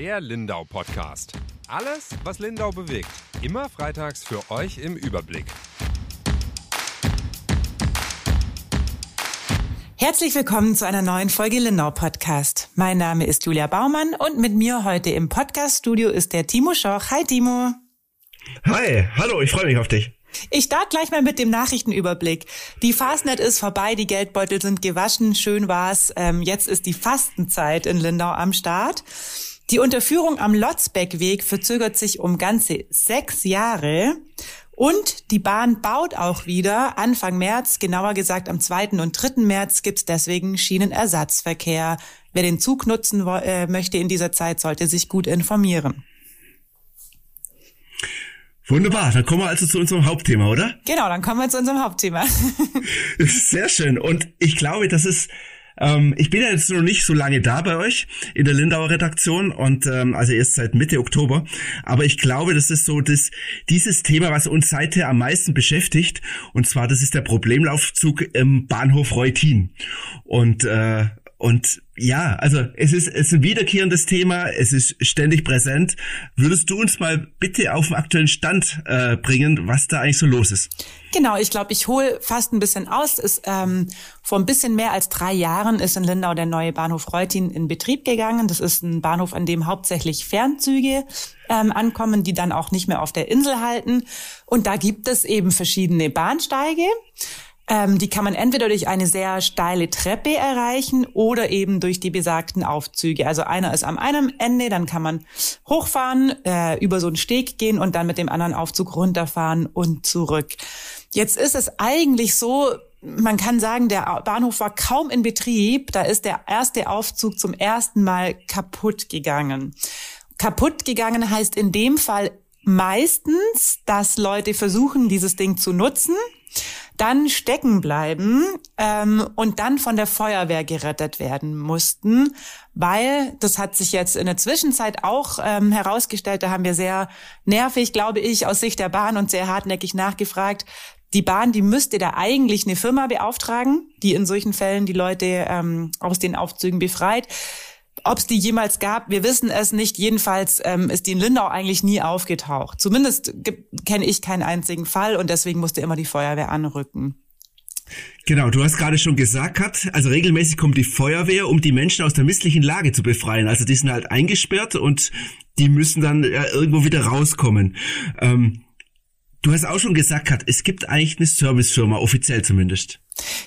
Der Lindau Podcast. Alles, was Lindau bewegt. Immer freitags für euch im Überblick. Herzlich willkommen zu einer neuen Folge Lindau Podcast. Mein Name ist Julia Baumann und mit mir heute im Podcast-Studio ist der Timo Schoch. Hi Timo. Hi, hallo, ich freue mich auf dich. Ich starte gleich mal mit dem Nachrichtenüberblick. Die Fastnet ist vorbei, die Geldbeutel sind gewaschen, schön war's. Ähm, jetzt ist die Fastenzeit in Lindau am Start. Die Unterführung am Lotzbeckweg verzögert sich um ganze sechs Jahre. Und die Bahn baut auch wieder. Anfang März, genauer gesagt am 2. und 3. März, gibt's deswegen Schienenersatzverkehr. Wer den Zug nutzen äh, möchte in dieser Zeit, sollte sich gut informieren. Wunderbar, dann kommen wir also zu unserem Hauptthema, oder? Genau, dann kommen wir zu unserem Hauptthema. Sehr schön. Und ich glaube, das ist ähm, ich bin ja jetzt noch nicht so lange da bei euch in der Lindauer Redaktion und ähm, also erst seit Mitte Oktober. Aber ich glaube, das ist so das, dieses Thema, was uns seither am meisten beschäftigt. Und zwar, das ist der Problemlaufzug im Bahnhof Reutin. Und äh, und ja, also es ist, es ist ein wiederkehrendes Thema, es ist ständig präsent. Würdest du uns mal bitte auf den aktuellen Stand äh, bringen, was da eigentlich so los ist? Genau, ich glaube, ich hole fast ein bisschen aus. Ist, ähm, vor ein bisschen mehr als drei Jahren ist in Lindau der neue Bahnhof Reutin in Betrieb gegangen. Das ist ein Bahnhof, an dem hauptsächlich Fernzüge ähm, ankommen, die dann auch nicht mehr auf der Insel halten. Und da gibt es eben verschiedene Bahnsteige. Ähm, die kann man entweder durch eine sehr steile Treppe erreichen oder eben durch die besagten Aufzüge. Also einer ist am einen Ende, dann kann man hochfahren, äh, über so einen Steg gehen und dann mit dem anderen Aufzug runterfahren und zurück. Jetzt ist es eigentlich so, man kann sagen, der Bahnhof war kaum in Betrieb. Da ist der erste Aufzug zum ersten Mal kaputt gegangen. Kaputt gegangen heißt in dem Fall meistens, dass Leute versuchen, dieses Ding zu nutzen dann stecken bleiben ähm, und dann von der Feuerwehr gerettet werden mussten, weil das hat sich jetzt in der Zwischenzeit auch ähm, herausgestellt, da haben wir sehr nervig, glaube ich, aus Sicht der Bahn und sehr hartnäckig nachgefragt. Die Bahn, die müsste da eigentlich eine Firma beauftragen, die in solchen Fällen die Leute ähm, aus den Aufzügen befreit. Ob es die jemals gab, wir wissen es nicht. Jedenfalls ähm, ist die in Lindau eigentlich nie aufgetaucht. Zumindest kenne ich keinen einzigen Fall und deswegen musste immer die Feuerwehr anrücken. Genau, du hast gerade schon gesagt, Kat, also regelmäßig kommt die Feuerwehr, um die Menschen aus der misslichen Lage zu befreien. Also die sind halt eingesperrt und die müssen dann äh, irgendwo wieder rauskommen. Ähm, du hast auch schon gesagt, Kat, es gibt eigentlich eine Servicefirma, offiziell zumindest.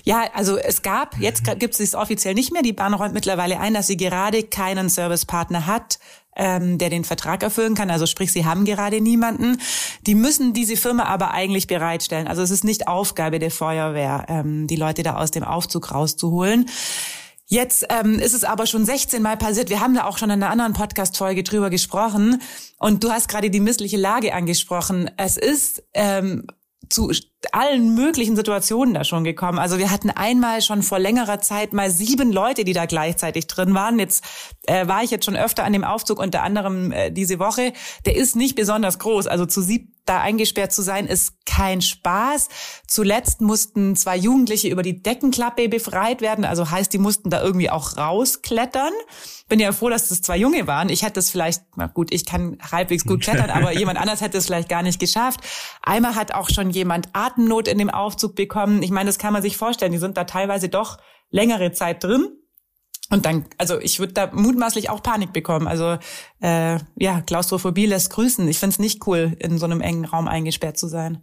Ja, also es gab, jetzt gibt es es offiziell nicht mehr. Die Bahn räumt mittlerweile ein, dass sie gerade keinen Servicepartner hat, ähm, der den Vertrag erfüllen kann. Also sprich, sie haben gerade niemanden. Die müssen diese Firma aber eigentlich bereitstellen. Also es ist nicht Aufgabe der Feuerwehr, ähm, die Leute da aus dem Aufzug rauszuholen. Jetzt ähm, ist es aber schon 16 Mal passiert. Wir haben da auch schon in einer anderen Podcast-Folge drüber gesprochen. Und du hast gerade die missliche Lage angesprochen. Es ist ähm, zu allen möglichen Situationen da schon gekommen. Also wir hatten einmal schon vor längerer Zeit mal sieben Leute, die da gleichzeitig drin waren. Jetzt äh, war ich jetzt schon öfter an dem Aufzug, unter anderem äh, diese Woche. Der ist nicht besonders groß. Also zu sieb da eingesperrt zu sein, ist kein Spaß. Zuletzt mussten zwei Jugendliche über die Deckenklappe befreit werden. Also heißt, die mussten da irgendwie auch rausklettern. Bin ja froh, dass das zwei Junge waren. Ich hätte es vielleicht, na gut, ich kann halbwegs gut klettern, aber jemand anders hätte es vielleicht gar nicht geschafft. Einmal hat auch schon jemand Atemnot in dem Aufzug bekommen. Ich meine, das kann man sich vorstellen. Die sind da teilweise doch längere Zeit drin. Und dann, also ich würde da mutmaßlich auch Panik bekommen. Also äh, ja, Klaustrophobie lässt grüßen. Ich finde es nicht cool, in so einem engen Raum eingesperrt zu sein.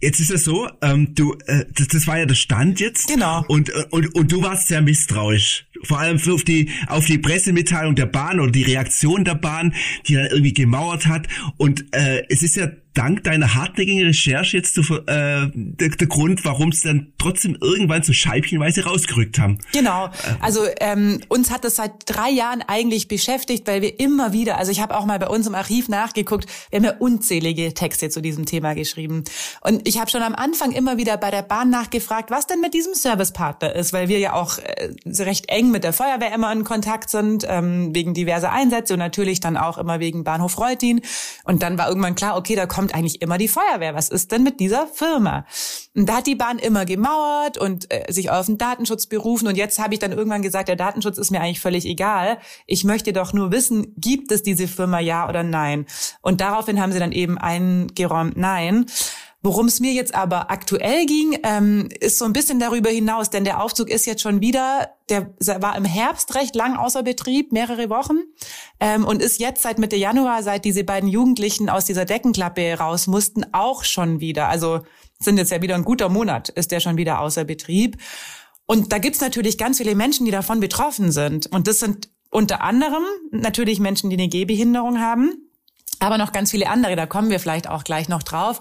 Jetzt ist es so, ähm, du, äh, das, das war ja der Stand jetzt. Genau. Und, äh, und, und du warst sehr misstrauisch. Vor allem auf die, auf die Pressemitteilung der Bahn oder die Reaktion der Bahn, die dann irgendwie gemauert hat. Und äh, es ist ja dank deiner hartnäckigen Recherche jetzt zu, äh, der, der Grund, warum es dann trotzdem irgendwann so scheibchenweise rausgerückt haben. Genau. Also ähm, uns hat das seit drei Jahren eigentlich beschäftigt, weil wir immer wieder, also ich habe auch mal bei uns im Archiv nachgeguckt, wir haben ja unzählige Texte zu diesem Thema geschrieben. Und ich habe schon am Anfang immer wieder bei der Bahn nachgefragt, was denn mit diesem Servicepartner ist, weil wir ja auch äh, recht eng eng mit der Feuerwehr immer in Kontakt sind, ähm, wegen diverser Einsätze und natürlich dann auch immer wegen Bahnhof Reutin. Und dann war irgendwann klar, okay, da kommt eigentlich immer die Feuerwehr. Was ist denn mit dieser Firma? Und da hat die Bahn immer gemauert und äh, sich auf den Datenschutz berufen. Und jetzt habe ich dann irgendwann gesagt, der Datenschutz ist mir eigentlich völlig egal. Ich möchte doch nur wissen, gibt es diese Firma ja oder nein? Und daraufhin haben sie dann eben eingeräumt, nein. Worum es mir jetzt aber aktuell ging, ähm, ist so ein bisschen darüber hinaus, denn der Aufzug ist jetzt schon wieder, der war im Herbst recht lang außer Betrieb, mehrere Wochen, ähm, und ist jetzt seit Mitte Januar, seit diese beiden Jugendlichen aus dieser Deckenklappe raus mussten, auch schon wieder. Also sind jetzt ja wieder ein guter Monat, ist der schon wieder außer Betrieb. Und da gibt's natürlich ganz viele Menschen, die davon betroffen sind. Und das sind unter anderem natürlich Menschen, die eine Gehbehinderung haben, aber noch ganz viele andere. Da kommen wir vielleicht auch gleich noch drauf.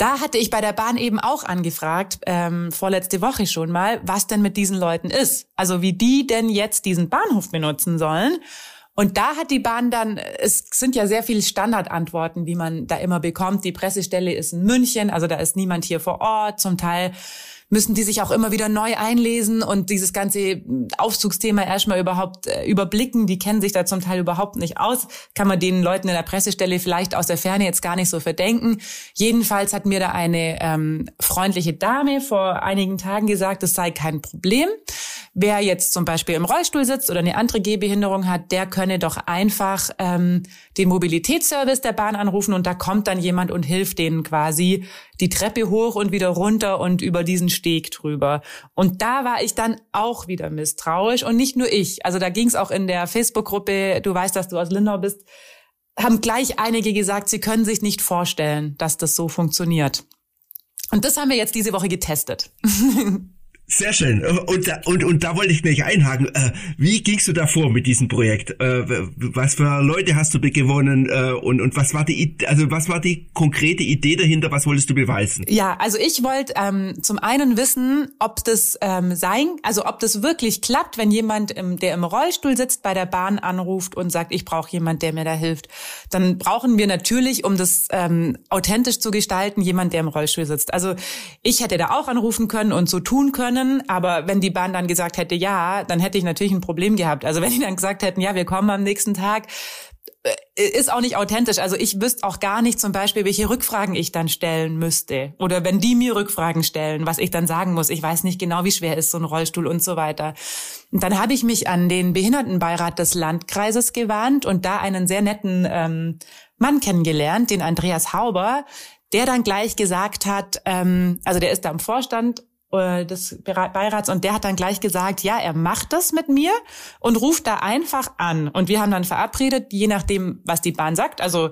Da hatte ich bei der Bahn eben auch angefragt, ähm, vorletzte Woche schon mal, was denn mit diesen Leuten ist. Also wie die denn jetzt diesen Bahnhof benutzen sollen. Und da hat die Bahn dann, es sind ja sehr viele Standardantworten, die man da immer bekommt. Die Pressestelle ist in München, also da ist niemand hier vor Ort. Zum Teil müssen die sich auch immer wieder neu einlesen und dieses ganze Aufzugsthema erstmal überhaupt äh, überblicken. Die kennen sich da zum Teil überhaupt nicht aus. Kann man den Leuten in der Pressestelle vielleicht aus der Ferne jetzt gar nicht so verdenken. Jedenfalls hat mir da eine ähm, freundliche Dame vor einigen Tagen gesagt, es sei kein Problem. Wer jetzt zum Beispiel im Rollstuhl sitzt oder eine andere Gehbehinderung hat, der könne doch einfach ähm, den Mobilitätsservice der Bahn anrufen und da kommt dann jemand und hilft denen quasi die Treppe hoch und wieder runter und über diesen Steg drüber. Und da war ich dann auch wieder misstrauisch und nicht nur ich. Also da ging es auch in der Facebook-Gruppe, du weißt, dass du aus Lindau bist, haben gleich einige gesagt, sie können sich nicht vorstellen, dass das so funktioniert. Und das haben wir jetzt diese Woche getestet. Sehr schön. Und da, und, und da wollte ich gleich einhaken. Äh, wie gingst du da vor mit diesem Projekt? Äh, was für Leute hast du gewonnen? Äh, und, und was war die, also was war die konkrete Idee dahinter? Was wolltest du beweisen? Ja, also ich wollte ähm, zum einen wissen, ob das ähm, sein, also ob das wirklich klappt, wenn jemand, im, der im Rollstuhl sitzt, bei der Bahn anruft und sagt, ich brauche jemand, der mir da hilft. Dann brauchen wir natürlich, um das ähm, authentisch zu gestalten, jemand, der im Rollstuhl sitzt. Also ich hätte da auch anrufen können und so tun können können. Aber wenn die Bahn dann gesagt hätte, ja, dann hätte ich natürlich ein Problem gehabt. Also wenn die dann gesagt hätten, ja, wir kommen am nächsten Tag, äh, ist auch nicht authentisch. Also ich wüsste auch gar nicht zum Beispiel, welche Rückfragen ich dann stellen müsste. Oder wenn die mir Rückfragen stellen, was ich dann sagen muss. Ich weiß nicht genau, wie schwer ist so ein Rollstuhl und so weiter. Und dann habe ich mich an den Behindertenbeirat des Landkreises gewandt und da einen sehr netten ähm, Mann kennengelernt, den Andreas Hauber, der dann gleich gesagt hat, ähm, also der ist da im Vorstand des Beirats und der hat dann gleich gesagt, ja, er macht das mit mir und ruft da einfach an. Und wir haben dann verabredet, je nachdem, was die Bahn sagt. Also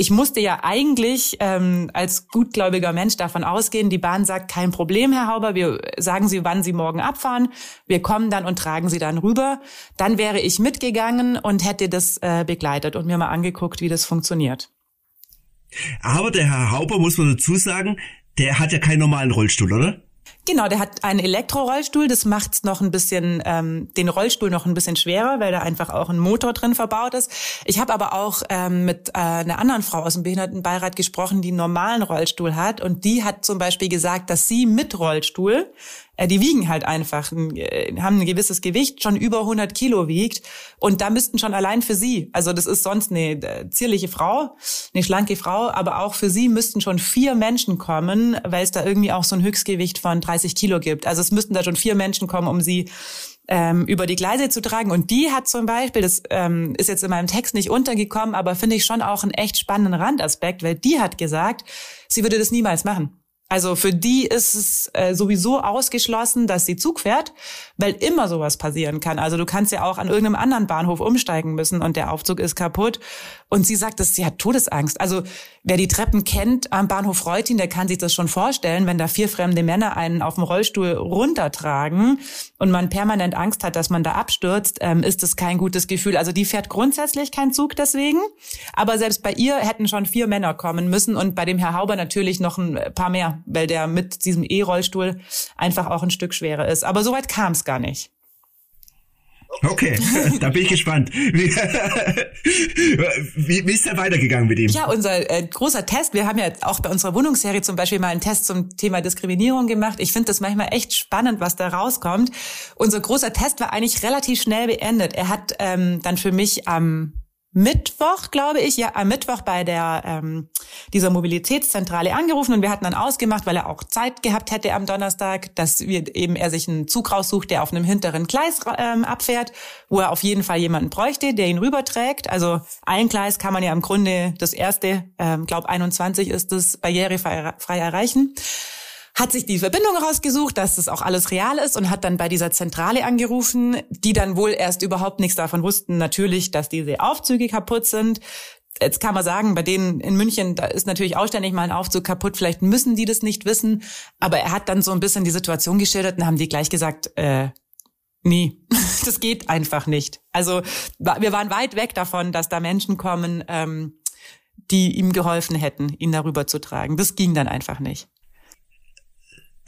ich musste ja eigentlich ähm, als gutgläubiger Mensch davon ausgehen, die Bahn sagt, kein Problem, Herr Hauber, wir sagen Sie, wann Sie morgen abfahren, wir kommen dann und tragen Sie dann rüber. Dann wäre ich mitgegangen und hätte das äh, begleitet und mir mal angeguckt, wie das funktioniert. Aber der Herr Hauber, muss man dazu sagen, der hat ja keinen normalen Rollstuhl, oder? Genau, der hat einen Elektrorollstuhl. Das macht noch ein bisschen ähm, den Rollstuhl noch ein bisschen schwerer, weil da einfach auch ein Motor drin verbaut ist. Ich habe aber auch ähm, mit äh, einer anderen Frau aus dem Behindertenbeirat gesprochen, die einen normalen Rollstuhl hat und die hat zum Beispiel gesagt, dass sie mit Rollstuhl die wiegen halt einfach, äh, haben ein gewisses Gewicht, schon über 100 Kilo wiegt. Und da müssten schon allein für sie, also das ist sonst eine äh, zierliche Frau, eine schlanke Frau, aber auch für sie müssten schon vier Menschen kommen, weil es da irgendwie auch so ein Höchstgewicht von 30 Kilo gibt. Also es müssten da schon vier Menschen kommen, um sie ähm, über die Gleise zu tragen. Und die hat zum Beispiel, das ähm, ist jetzt in meinem Text nicht untergekommen, aber finde ich schon auch einen echt spannenden Randaspekt, weil die hat gesagt, sie würde das niemals machen. Also für die ist es äh, sowieso ausgeschlossen, dass sie Zug fährt, weil immer sowas passieren kann. Also du kannst ja auch an irgendeinem anderen Bahnhof umsteigen müssen und der Aufzug ist kaputt. Und sie sagt, dass sie hat Todesangst. Also wer die Treppen kennt am Bahnhof Reutin, der kann sich das schon vorstellen, wenn da vier fremde Männer einen auf dem Rollstuhl runtertragen und man permanent Angst hat, dass man da abstürzt, ähm, ist das kein gutes Gefühl. Also die fährt grundsätzlich keinen Zug deswegen. Aber selbst bei ihr hätten schon vier Männer kommen müssen und bei dem Herr Hauber natürlich noch ein paar mehr weil der mit diesem E-Rollstuhl einfach auch ein Stück schwerer ist. Aber soweit kam es gar nicht. Okay, da bin ich gespannt. Wie, wie, wie ist der weitergegangen mit ihm? Ja, unser äh, großer Test. Wir haben ja auch bei unserer Wohnungsserie zum Beispiel mal einen Test zum Thema Diskriminierung gemacht. Ich finde das manchmal echt spannend, was da rauskommt. Unser großer Test war eigentlich relativ schnell beendet. Er hat ähm, dann für mich am Mittwoch, glaube ich, ja, am Mittwoch bei der ähm, dieser Mobilitätszentrale angerufen und wir hatten dann ausgemacht, weil er auch Zeit gehabt hätte am Donnerstag, dass wir eben er sich einen Zug raussucht, der auf einem hinteren Gleis ähm, abfährt, wo er auf jeden Fall jemanden bräuchte, der ihn rüberträgt. Also ein Gleis kann man ja im Grunde das erste, ähm, glaube 21 ist es barrierefrei erreichen hat sich die Verbindung rausgesucht, dass das auch alles real ist und hat dann bei dieser Zentrale angerufen, die dann wohl erst überhaupt nichts davon wussten, natürlich, dass diese Aufzüge kaputt sind. Jetzt kann man sagen, bei denen in München, da ist natürlich auch ständig mal ein Aufzug kaputt, vielleicht müssen die das nicht wissen, aber er hat dann so ein bisschen die Situation geschildert und haben die gleich gesagt, äh, nee, das geht einfach nicht. Also wir waren weit weg davon, dass da Menschen kommen, ähm, die ihm geholfen hätten, ihn darüber zu tragen. Das ging dann einfach nicht.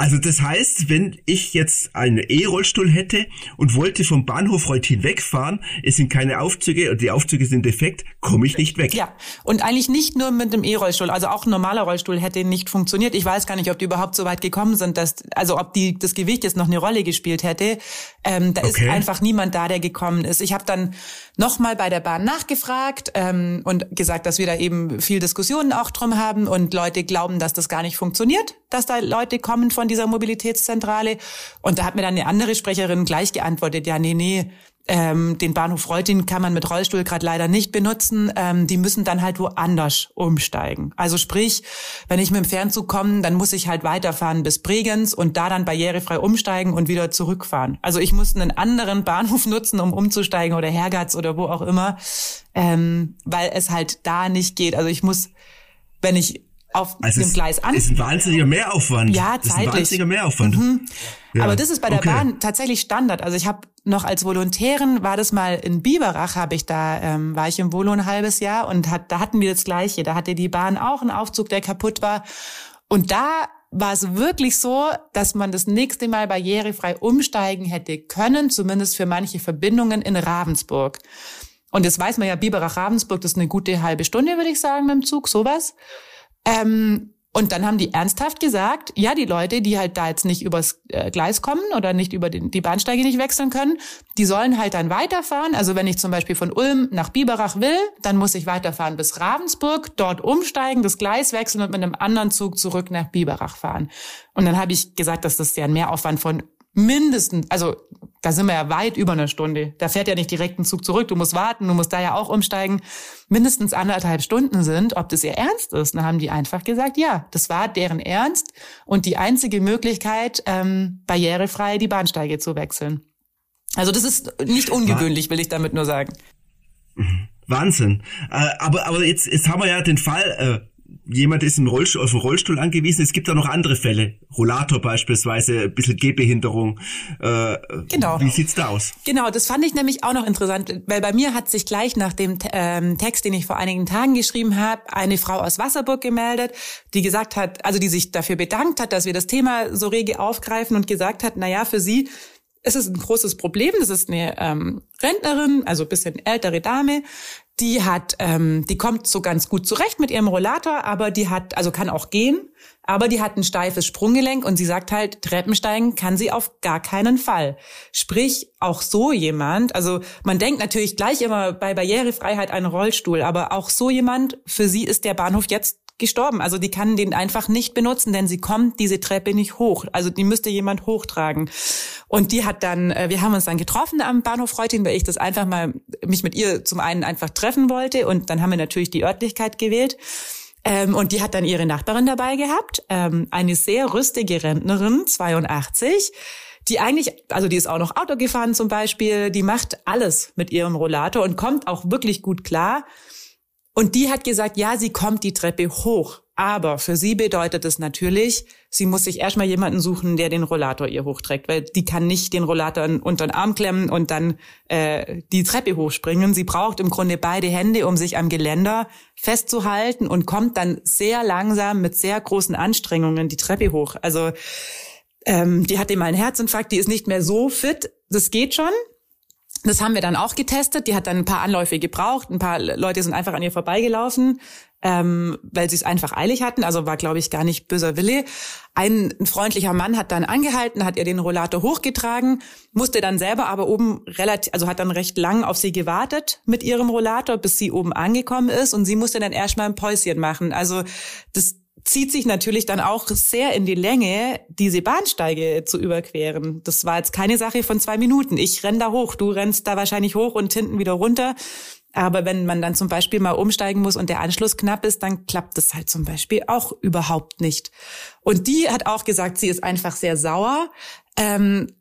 Also das heißt, wenn ich jetzt einen E-Rollstuhl hätte und wollte vom Bahnhof Reutin wegfahren, es sind keine Aufzüge und die Aufzüge sind defekt, komme ich nicht weg. Ja, und eigentlich nicht nur mit dem E-Rollstuhl, also auch ein normaler Rollstuhl hätte nicht funktioniert. Ich weiß gar nicht, ob die überhaupt so weit gekommen sind, dass also ob die das Gewicht jetzt noch eine Rolle gespielt hätte. Ähm, da okay. ist einfach niemand da, der gekommen ist. Ich habe dann nochmal bei der Bahn nachgefragt ähm, und gesagt, dass wir da eben viel Diskussionen auch drum haben und Leute glauben, dass das gar nicht funktioniert, dass da Leute kommen von dieser Mobilitätszentrale. Und da hat mir dann eine andere Sprecherin gleich geantwortet, ja, nee, nee, ähm, den Bahnhof Reutin kann man mit Rollstuhl gerade leider nicht benutzen. Ähm, die müssen dann halt woanders umsteigen. Also sprich, wenn ich mit dem Fernzug komme, dann muss ich halt weiterfahren bis Bregenz und da dann barrierefrei umsteigen und wieder zurückfahren. Also ich muss einen anderen Bahnhof nutzen, um umzusteigen oder Hergatz oder wo auch immer, ähm, weil es halt da nicht geht. Also ich muss, wenn ich auf also dem Gleis an. Das ist ein wahnsinniger Mehraufwand. Ja, zeitlich. Das ist ein wahnsinniger Mehraufwand. Mhm. Ja. Aber das ist bei der okay. Bahn tatsächlich Standard. Also ich habe noch als Volontärin war das mal in Biberach, habe ich da ähm, war ich im Volo ein halbes Jahr und hat, da hatten wir das Gleiche. Da hatte die Bahn auch einen Aufzug, der kaputt war. Und da war es wirklich so, dass man das nächste Mal barrierefrei umsteigen hätte können, zumindest für manche Verbindungen in Ravensburg. Und jetzt weiß man ja, Biberach-Ravensburg, das ist eine gute halbe Stunde, würde ich sagen, mit dem Zug, sowas. Ähm, und dann haben die ernsthaft gesagt, ja, die Leute, die halt da jetzt nicht übers äh, Gleis kommen oder nicht über den, die Bahnsteige nicht wechseln können, die sollen halt dann weiterfahren. Also wenn ich zum Beispiel von Ulm nach Biberach will, dann muss ich weiterfahren bis Ravensburg, dort umsteigen, das Gleis wechseln und mit einem anderen Zug zurück nach Biberach fahren. Und dann habe ich gesagt, dass das ja ein Mehraufwand von mindestens, also da sind wir ja weit über eine Stunde. Da fährt ja nicht direkt ein Zug zurück. Du musst warten, du musst da ja auch umsteigen. Mindestens anderthalb Stunden sind, ob das ihr Ernst ist. Dann haben die einfach gesagt, ja, das war deren Ernst und die einzige Möglichkeit, ähm, barrierefrei die Bahnsteige zu wechseln. Also das ist nicht ungewöhnlich, will ich damit nur sagen. Wahnsinn. Äh, aber, aber jetzt, jetzt haben wir ja den Fall, äh, jemand ist im Rollstuhl, auf den Rollstuhl angewiesen. Es gibt auch noch andere Fälle. Rollator beispielsweise, ein bisschen Gehbehinderung. Äh, genau. Wie sieht's da aus? Genau, das fand ich nämlich auch noch interessant, weil bei mir hat sich gleich nach dem ähm, Text, den ich vor einigen Tagen geschrieben habe, eine Frau aus Wasserburg gemeldet, die gesagt hat, also die sich dafür bedankt hat, dass wir das Thema so rege aufgreifen und gesagt hat, na ja, für sie es ist ein großes Problem. Das ist eine ähm, Rentnerin, also bisschen ältere Dame, die hat, ähm, die kommt so ganz gut zurecht mit ihrem Rollator, aber die hat, also kann auch gehen, aber die hat ein steifes Sprunggelenk und sie sagt halt, Treppensteigen kann sie auf gar keinen Fall. Sprich, auch so jemand, also man denkt natürlich gleich immer bei Barrierefreiheit einen Rollstuhl, aber auch so jemand, für sie ist der Bahnhof jetzt gestorben. Also die kann den einfach nicht benutzen, denn sie kommt diese Treppe nicht hoch. Also die müsste jemand hochtragen. Und die hat dann, äh, wir haben uns dann getroffen am Bahnhof Reutin, weil ich das einfach mal mich mit ihr zum einen einfach treffen wollte und dann haben wir natürlich die Örtlichkeit gewählt. Ähm, und die hat dann ihre Nachbarin dabei gehabt, ähm, eine sehr rüstige Rentnerin, 82, die eigentlich, also die ist auch noch Auto gefahren zum Beispiel, die macht alles mit ihrem Rollator und kommt auch wirklich gut klar. Und die hat gesagt, ja, sie kommt die Treppe hoch. Aber für sie bedeutet es natürlich, sie muss sich erstmal jemanden suchen, der den Rollator ihr hochträgt, weil die kann nicht den Rollator unter den Arm klemmen und dann äh, die Treppe hochspringen. Sie braucht im Grunde beide Hände, um sich am Geländer festzuhalten und kommt dann sehr langsam mit sehr großen Anstrengungen die Treppe hoch. Also ähm, die hatte mal einen Herzinfarkt, die ist nicht mehr so fit. Das geht schon, Das haben wir dann auch getestet. Die hat dann ein paar Anläufe gebraucht. Ein paar Leute sind einfach an ihr vorbeigelaufen, ähm, weil sie es einfach eilig hatten. Also war, glaube ich, gar nicht böser Wille. Ein, ein freundlicher Mann hat dann angehalten, hat ihr den Rollator hochgetragen, musste dann selber aber oben relativ, also hat dann recht lang auf sie gewartet mit ihrem Rollator, bis sie oben angekommen ist. Und sie musste dann erstmal ein Päuschen machen. Also das zieht sich natürlich dann auch sehr in die Länge, diese Bahnsteige zu überqueren. Das war jetzt keine Sache von zwei Minuten. Ich renn da hoch, du rennst da wahrscheinlich hoch und hinten wieder runter. Aber wenn man dann zum Beispiel mal umsteigen muss und der Anschluss knapp ist, dann klappt das halt zum Beispiel auch überhaupt nicht. Und die hat auch gesagt, sie ist einfach sehr sauer. Ähm,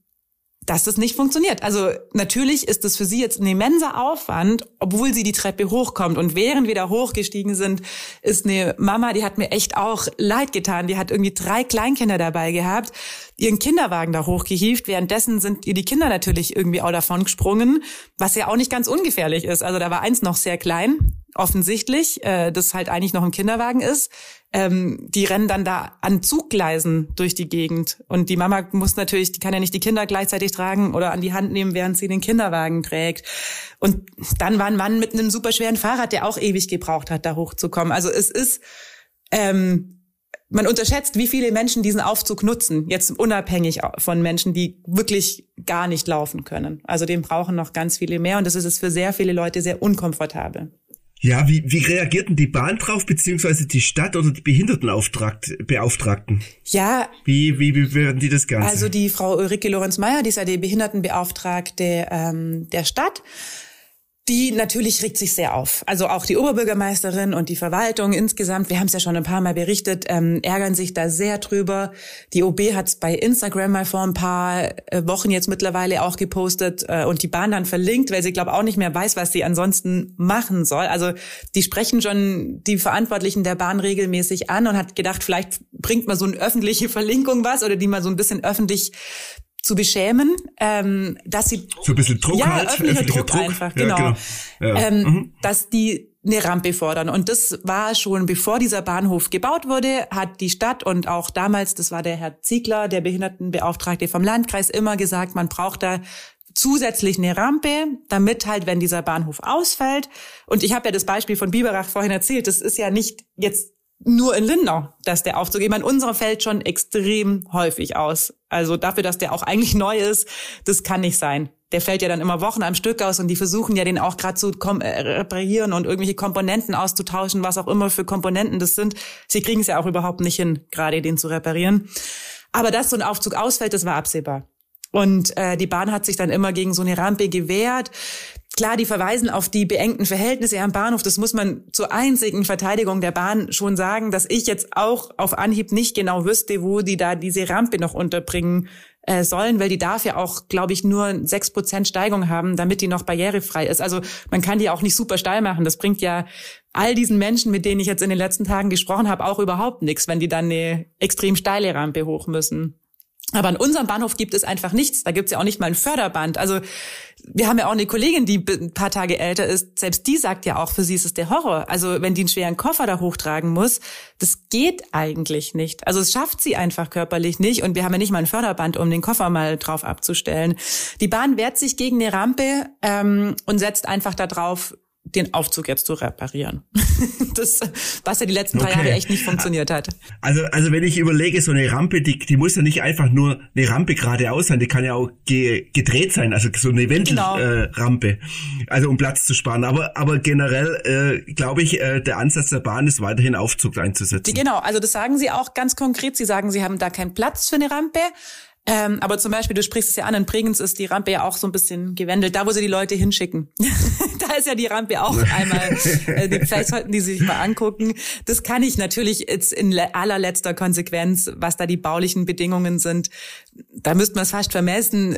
dass das nicht funktioniert. Also natürlich ist das für sie jetzt ein immenser Aufwand, obwohl sie die Treppe hochkommt. Und während wir da hochgestiegen sind, ist eine Mama, die hat mir echt auch leid getan. Die hat irgendwie drei Kleinkinder dabei gehabt, ihren Kinderwagen da hochgehievt. Währenddessen sind ihr die Kinder natürlich irgendwie auch davon gesprungen, was ja auch nicht ganz ungefährlich ist. Also da war eins noch sehr klein, offensichtlich, äh, das halt eigentlich noch ein Kinderwagen ist ähm, die rennen dann da an Zuggleisen durch die Gegend. Und die Mama muss natürlich, die kann ja nicht die Kinder gleichzeitig tragen oder an die Hand nehmen, während sie den Kinderwagen trägt. Und dann war ein Mann mit einem superschweren Fahrrad, der auch ewig gebraucht hat, da hochzukommen. Also es ist, ähm, man unterschätzt, wie viele Menschen diesen Aufzug nutzen, jetzt unabhängig von Menschen, die wirklich gar nicht laufen können. Also den brauchen noch ganz viele mehr und das ist es für sehr viele Leute sehr unkomfortabel. Ja, wie, wie reagierten die Bahn drauf, beziehungsweise die Stadt oder die Behindertenbeauftragten? Ja. Wie, wie, werden die das Ganze? Also die Frau Ulrike Lorenz-Meyer, die ist ja die Behindertenbeauftragte ähm, der Stadt die natürlich regt sich sehr auf. Also auch die Oberbürgermeisterin und die Verwaltung insgesamt, wir haben es ja schon ein paar Mal berichtet, ähm, ärgern sich da sehr drüber. Die OB hat es bei Instagram mal vor ein paar äh, Wochen jetzt mittlerweile auch gepostet äh, und die Bahn dann verlinkt, weil sie glaube auch nicht mehr weiß, was sie ansonsten machen soll. Also die sprechen schon die Verantwortlichen der Bahn regelmäßig an und hat gedacht, vielleicht bringt mal so eine öffentliche Verlinkung was oder die mal so ein bisschen öffentlich zu beschämen, ähm, dass sie so ein bisschen Druck ja, halt, öffentlicher Druck, Druck, einfach, genau, ja, genau. Ja. Ähm, mhm. dass die eine Rampe fordern. Und das war schon, bevor dieser Bahnhof gebaut wurde, hat die Stadt und auch damals, das war der Herr Ziegler, der Behindertenbeauftragte vom Landkreis, immer gesagt, man braucht da zusätzlich eine Rampe, damit halt, wenn dieser Bahnhof ausfällt, und ich habe ja das Beispiel von Biberach vorhin erzählt, das ist ja nicht jetzt nur in Lindau, dass der Aufzug eben in unserem Feld schon extrem häufig aus. Also dafür, dass der auch eigentlich neu ist, das kann nicht sein. Der fällt ja dann immer Wochen am Stück aus und die versuchen ja den auch gerade zu äh, reparieren und irgendwelche Komponenten auszutauschen, was auch immer für Komponenten das sind. Sie kriegen es ja auch überhaupt nicht hin, gerade den zu reparieren. Aber dass so ein Aufzug ausfällt, das war absehbar. Und äh, die Bahn hat sich dann immer gegen so eine Rampe gewehrt. Klar, die verweisen auf die beengten Verhältnisse am Bahnhof. Das muss man zur einzigen Verteidigung der Bahn schon sagen, dass ich jetzt auch auf Anhieb nicht genau wüsste, wo die da diese Rampe noch unterbringen äh, sollen, weil die darf ja auch, glaube ich, nur sechs Prozent Steigung haben, damit die noch barrierefrei ist. Also man kann die auch nicht super steil machen. Das bringt ja all diesen Menschen, mit denen ich jetzt in den letzten Tagen gesprochen habe, auch überhaupt nichts, wenn die dann eine extrem steile Rampe hoch müssen. Aber an unserem Bahnhof gibt es einfach nichts. Da gibt es ja auch nicht mal ein Förderband. Also wir haben ja auch eine Kollegin, die ein paar Tage älter ist. Selbst die sagt ja auch, für sie ist es der Horror. Also wenn die einen schweren Koffer da hochtragen muss, das geht eigentlich nicht. Also es schafft sie einfach körperlich nicht. Und wir haben ja nicht mal ein Förderband, um den Koffer mal drauf abzustellen. Die Bahn wehrt sich gegen eine Rampe ähm, und setzt einfach da drauf, den Aufzug jetzt zu reparieren. das, was ja die letzten drei Jahre echt nicht funktioniert hat. Also, also wenn ich überlege, so eine Rampe, die, die muss ja nicht einfach nur eine Rampe geradeaus sein, die kann ja auch ge, gedreht sein, also so eine Wendelrampe, genau. äh, also um Platz zu sparen. Aber, aber generell äh, glaube ich, äh, der Ansatz der Bahn ist weiterhin Aufzug einzusetzen. Genau, also das sagen sie auch ganz konkret. Sie sagen, sie haben da keinen Platz für eine Rampe. Ähm, aber zum Beispiel, du sprichst es ja an, in Bregenz ist die Rampe ja auch so ein bisschen gewendelt, da wo sie die Leute hinschicken. da ist ja die Rampe auch einmal, äh, vielleicht sollten die sich mal angucken. Das kann ich natürlich jetzt in allerletzter Konsequenz, was da die baulichen Bedingungen sind, da müsste man es fast vermessen.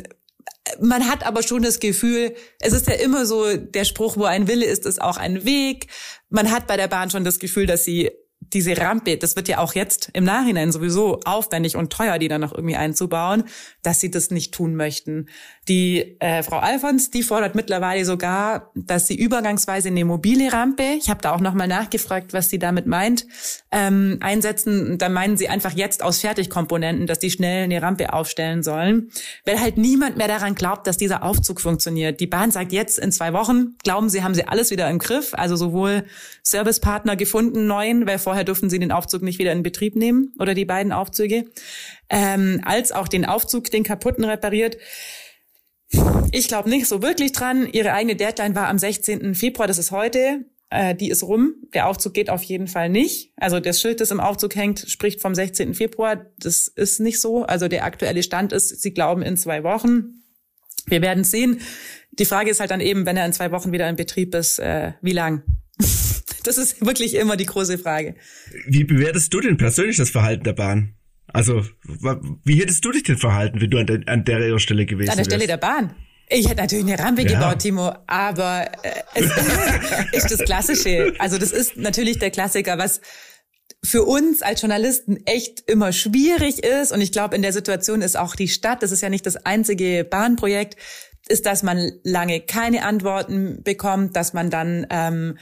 Man hat aber schon das Gefühl, es ist ja immer so der Spruch, wo ein Wille ist, ist auch ein Weg. Man hat bei der Bahn schon das Gefühl, dass sie diese Rampe, das wird ja auch jetzt im Nachhinein sowieso aufwendig und teuer, die dann noch irgendwie einzubauen, dass sie das nicht tun möchten. Die äh, Frau Alfons, die fordert mittlerweile sogar, dass sie übergangsweise eine mobile Rampe, ich habe da auch nochmal nachgefragt, was sie damit meint, ähm, einsetzen. Da meinen sie einfach jetzt aus Fertigkomponenten, dass die schnell eine Rampe aufstellen sollen, weil halt niemand mehr daran glaubt, dass dieser Aufzug funktioniert. Die Bahn sagt jetzt in zwei Wochen, glauben sie, haben sie alles wieder im Griff, also sowohl Servicepartner gefunden, neuen, weil vorher durften sie den Aufzug nicht wieder in Betrieb nehmen oder die beiden Aufzüge, ähm, als auch den Aufzug, den kaputten repariert. Ich glaube nicht so wirklich dran. Ihre eigene Deadline war am 16. Februar, das ist heute. Äh, die ist rum. Der Aufzug geht auf jeden Fall nicht. Also das Schild, das im Aufzug hängt, spricht vom 16. Februar. Das ist nicht so. Also der aktuelle Stand ist, sie glauben in zwei Wochen. Wir werden sehen. Die Frage ist halt dann eben, wenn er in zwei Wochen wieder in Betrieb ist, äh, wie lang? Das ist wirklich immer die große Frage. Wie bewertest du denn persönlich das Verhalten der Bahn? Also, wie hättest du dich denn verhalten, wenn du an der, an der Stelle gewesen wärst? An der Stelle der Bahn. Ich hätte natürlich eine Rampe ja. gebaut, Timo, aber äh, es ist das Klassische. Also das ist natürlich der Klassiker, was für uns als Journalisten echt immer schwierig ist. Und ich glaube, in der Situation ist auch die Stadt, das ist ja nicht das einzige Bahnprojekt, ist, dass man lange keine Antworten bekommt, dass man dann ähm,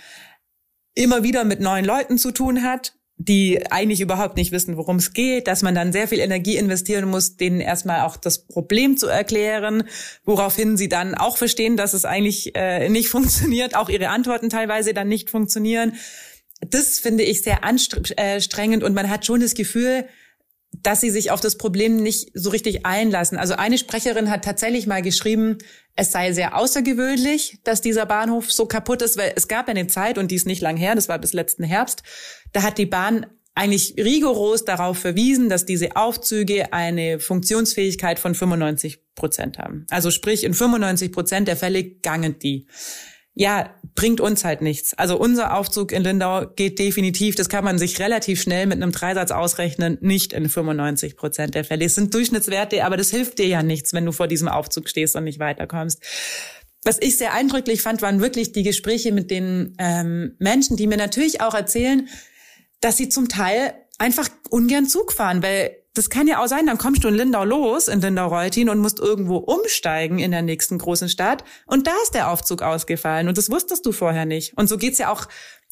immer wieder mit neuen Leuten zu tun hat, die eigentlich überhaupt nicht wissen, worum es geht, dass man dann sehr viel Energie investieren muss, denen erstmal auch das Problem zu erklären, woraufhin sie dann auch verstehen, dass es eigentlich äh, nicht funktioniert, auch ihre Antworten teilweise dann nicht funktionieren. Das finde ich sehr anstrengend und man hat schon das Gefühl, dass sie sich auf das Problem nicht so richtig einlassen. Also eine Sprecherin hat tatsächlich mal geschrieben, es sei sehr außergewöhnlich, dass dieser Bahnhof so kaputt ist, weil es gab eine Zeit, und die ist nicht lang her, das war bis letzten Herbst, da hat die Bahn eigentlich rigoros darauf verwiesen, dass diese Aufzüge eine Funktionsfähigkeit von 95 Prozent haben. Also sprich, in 95 Prozent der Fälle gangen die ja, bringt uns halt nichts. Also unser Aufzug in Lindau geht definitiv, das kann man sich relativ schnell mit einem Dreisatz ausrechnen, nicht in 95 Prozent der Fälle. Es sind Durchschnittswerte, aber das hilft dir ja nichts, wenn du vor diesem Aufzug stehst und nicht weiterkommst. Was ich sehr eindrücklich fand, waren wirklich die Gespräche mit den ähm, Menschen, die mir natürlich auch erzählen, dass sie zum Teil einfach ungern Zug fahren, weil das kann ja auch sein, dann kommst du in Lindau los, in Lindau-Reutin und musst irgendwo umsteigen in der nächsten großen Stadt und da ist der Aufzug ausgefallen und das wusstest du vorher nicht. Und so geht's ja auch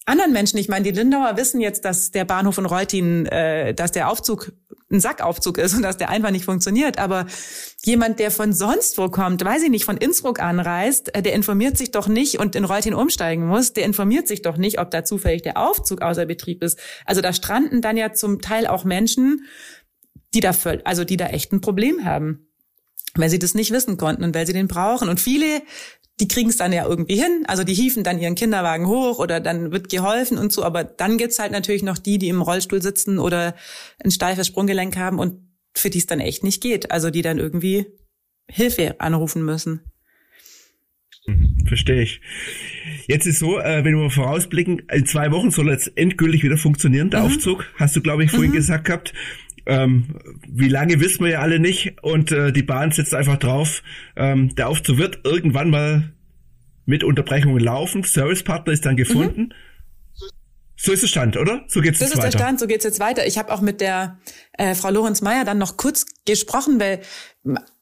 anderen Menschen. Ich meine, die Lindauer wissen jetzt, dass der Bahnhof in Reutin, äh, dass der Aufzug ein Sackaufzug ist und dass der einfach nicht funktioniert. Aber jemand, der von sonst wo kommt, weiß ich nicht, von Innsbruck anreist, äh, der informiert sich doch nicht und in Reutin umsteigen muss, der informiert sich doch nicht, ob da zufällig der Aufzug außer Betrieb ist. Also da stranden dann ja zum Teil auch Menschen, die da, also die da echt ein Problem haben weil sie das nicht wissen konnten und weil sie den brauchen. Und viele, die kriegen es dann ja irgendwie hin. Also die hieven dann ihren Kinderwagen hoch oder dann wird geholfen und so. Aber dann gibt's halt natürlich noch die, die im Rollstuhl sitzen oder ein steifes Sprunggelenk haben und für die es dann echt nicht geht. Also die dann irgendwie Hilfe anrufen müssen. Mhm, verstehe ich. Jetzt ist so, äh, wenn wir vorausblicken, in zwei Wochen soll jetzt endgültig wieder funktionieren, der mhm. Aufzug, hast du, glaube ich, vorhin mhm. gesagt gehabt. Ähm, wie lange wissen wir ja alle nicht und äh, die Bahn setzt einfach drauf, ähm, der Aufzug wird irgendwann mal mit Unterbrechungen laufen, Servicepartner ist dann gefunden. Mhm. So ist der Stand, oder? So geht's jetzt weiter. Das ist der Stand, so geht's jetzt weiter. Ich habe auch mit der äh, Frau Lorenz Meyer dann noch kurz gesprochen, weil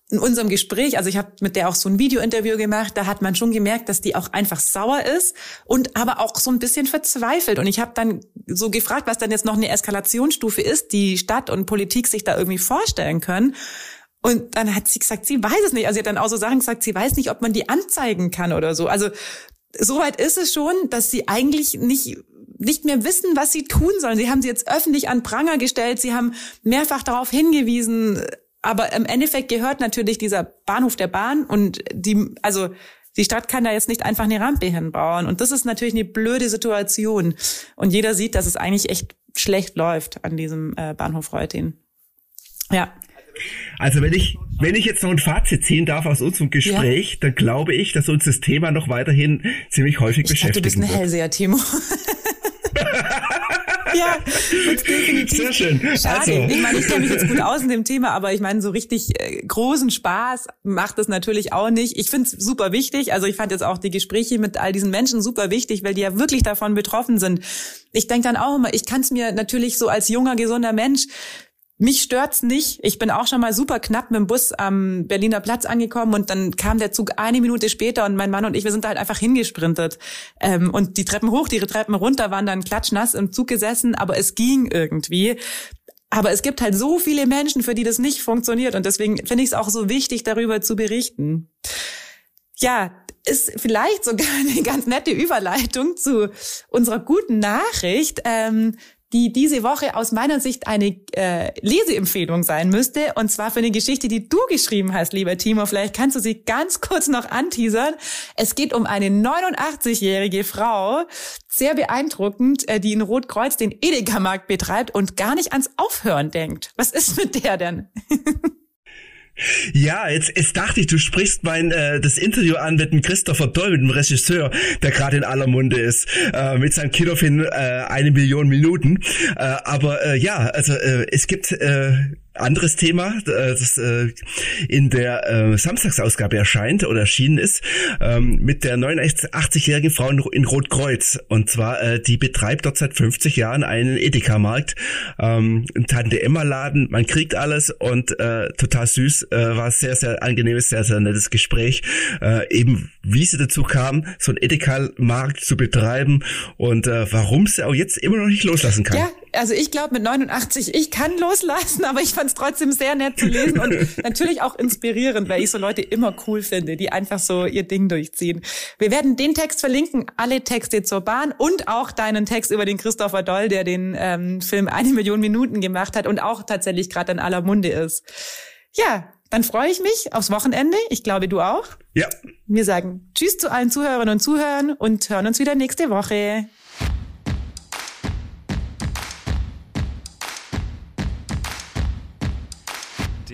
in unserem Gespräch, also ich habe mit der auch so ein Videointerview gemacht, da hat man schon gemerkt, dass die auch einfach sauer ist und aber auch so ein bisschen verzweifelt. Und ich habe dann so gefragt, was dann jetzt noch eine Eskalationsstufe ist, die Stadt und Politik sich da irgendwie vorstellen können. Und dann hat sie gesagt, sie weiß es nicht. Also sie hat dann auch so Sachen gesagt, sie weiß nicht, ob man die anzeigen kann oder so. Also soweit ist es schon, dass sie eigentlich nicht nicht mehr wissen, was sie tun sollen. Sie haben sie jetzt öffentlich an Pranger gestellt. Sie haben mehrfach darauf hingewiesen, aber im Endeffekt gehört natürlich dieser Bahnhof der Bahn und die, also die Stadt kann da jetzt nicht einfach eine Rampe hinbauen. Und das ist natürlich eine blöde Situation. Und jeder sieht, dass es eigentlich echt schlecht läuft an diesem äh, Bahnhof Reutin. Ja. Also wenn ich, wenn ich jetzt noch ein Fazit ziehen darf aus unserem Gespräch, ja. dann glaube ich, dass uns das Thema noch weiterhin ziemlich häufig ich beschäftigt. Du bist ein Hellseher, Timo. ja, definitiv. Sehr schön. Schade. Also. Ich meine, ich kenne mich jetzt gut aus in dem Thema, aber ich meine, so richtig äh, großen Spaß macht es natürlich auch nicht. Ich finde es super wichtig. Also ich fand jetzt auch die Gespräche mit all diesen Menschen super wichtig, weil die ja wirklich davon betroffen sind. Ich denke dann auch immer, ich kann es mir natürlich so als junger, gesunder Mensch mich stört's nicht. Ich bin auch schon mal super knapp mit dem Bus am Berliner Platz angekommen und dann kam der Zug eine Minute später und mein Mann und ich, wir sind da halt einfach hingesprintet. Ähm, und die Treppen hoch, die Treppen runter waren dann klatschnass im Zug gesessen, aber es ging irgendwie. Aber es gibt halt so viele Menschen, für die das nicht funktioniert und deswegen finde ich es auch so wichtig, darüber zu berichten. Ja, ist vielleicht sogar eine ganz nette Überleitung zu unserer guten Nachricht. Ähm, die diese Woche aus meiner Sicht eine äh, Leseempfehlung sein müsste. Und zwar für eine Geschichte, die du geschrieben hast, lieber Timo. Vielleicht kannst du sie ganz kurz noch anteasern. Es geht um eine 89-jährige Frau, sehr beeindruckend, äh, die in Rotkreuz den Edeka-Markt betreibt und gar nicht ans Aufhören denkt. Was ist mit der denn? Ja, jetzt, jetzt dachte ich, du sprichst mein äh, das Interview an mit dem Christopher Doll, mit dem Regisseur, der gerade in aller Munde ist, äh, mit seinem Kinofilm äh, eine Million Minuten. Äh, aber äh, ja, also äh, es gibt äh, anderes Thema, äh, das äh, in der äh, Samstagsausgabe erscheint oder erschienen ist, ähm, mit der 89-jährigen Frau in Rotkreuz. Und zwar, die betreibt dort seit 50 Jahren einen Edeka-Markt, ähm, ein Tante-Emma-Laden, man kriegt alles und total süß, war sehr, sehr angenehmes, sehr, sehr nettes Gespräch. Eben, wie sie dazu kam, so einen Edeka-Markt zu betreiben und warum sie auch jetzt immer noch nicht loslassen kann. Ja, also ich glaube mit 89, ich kann loslassen, aber ich fand es trotzdem sehr nett zu lesen und natürlich auch inspirierend, weil ich so Leute immer cool finde, die einfach so ihr Ding durchziehen. Wir werden den Text verlinken, alle Texte zur Bahn und auch deinen Text über den Christopher Doll, der den ähm, Film eine Million Minuten gemacht hat und auch tatsächlich gerade in aller Munde ist. Ja, dann freue ich mich aufs Wochenende. Ich glaube, du auch. Ja. Wir sagen Tschüss zu allen Zuhörerinnen und Zuhörern und hören uns wieder nächste Woche.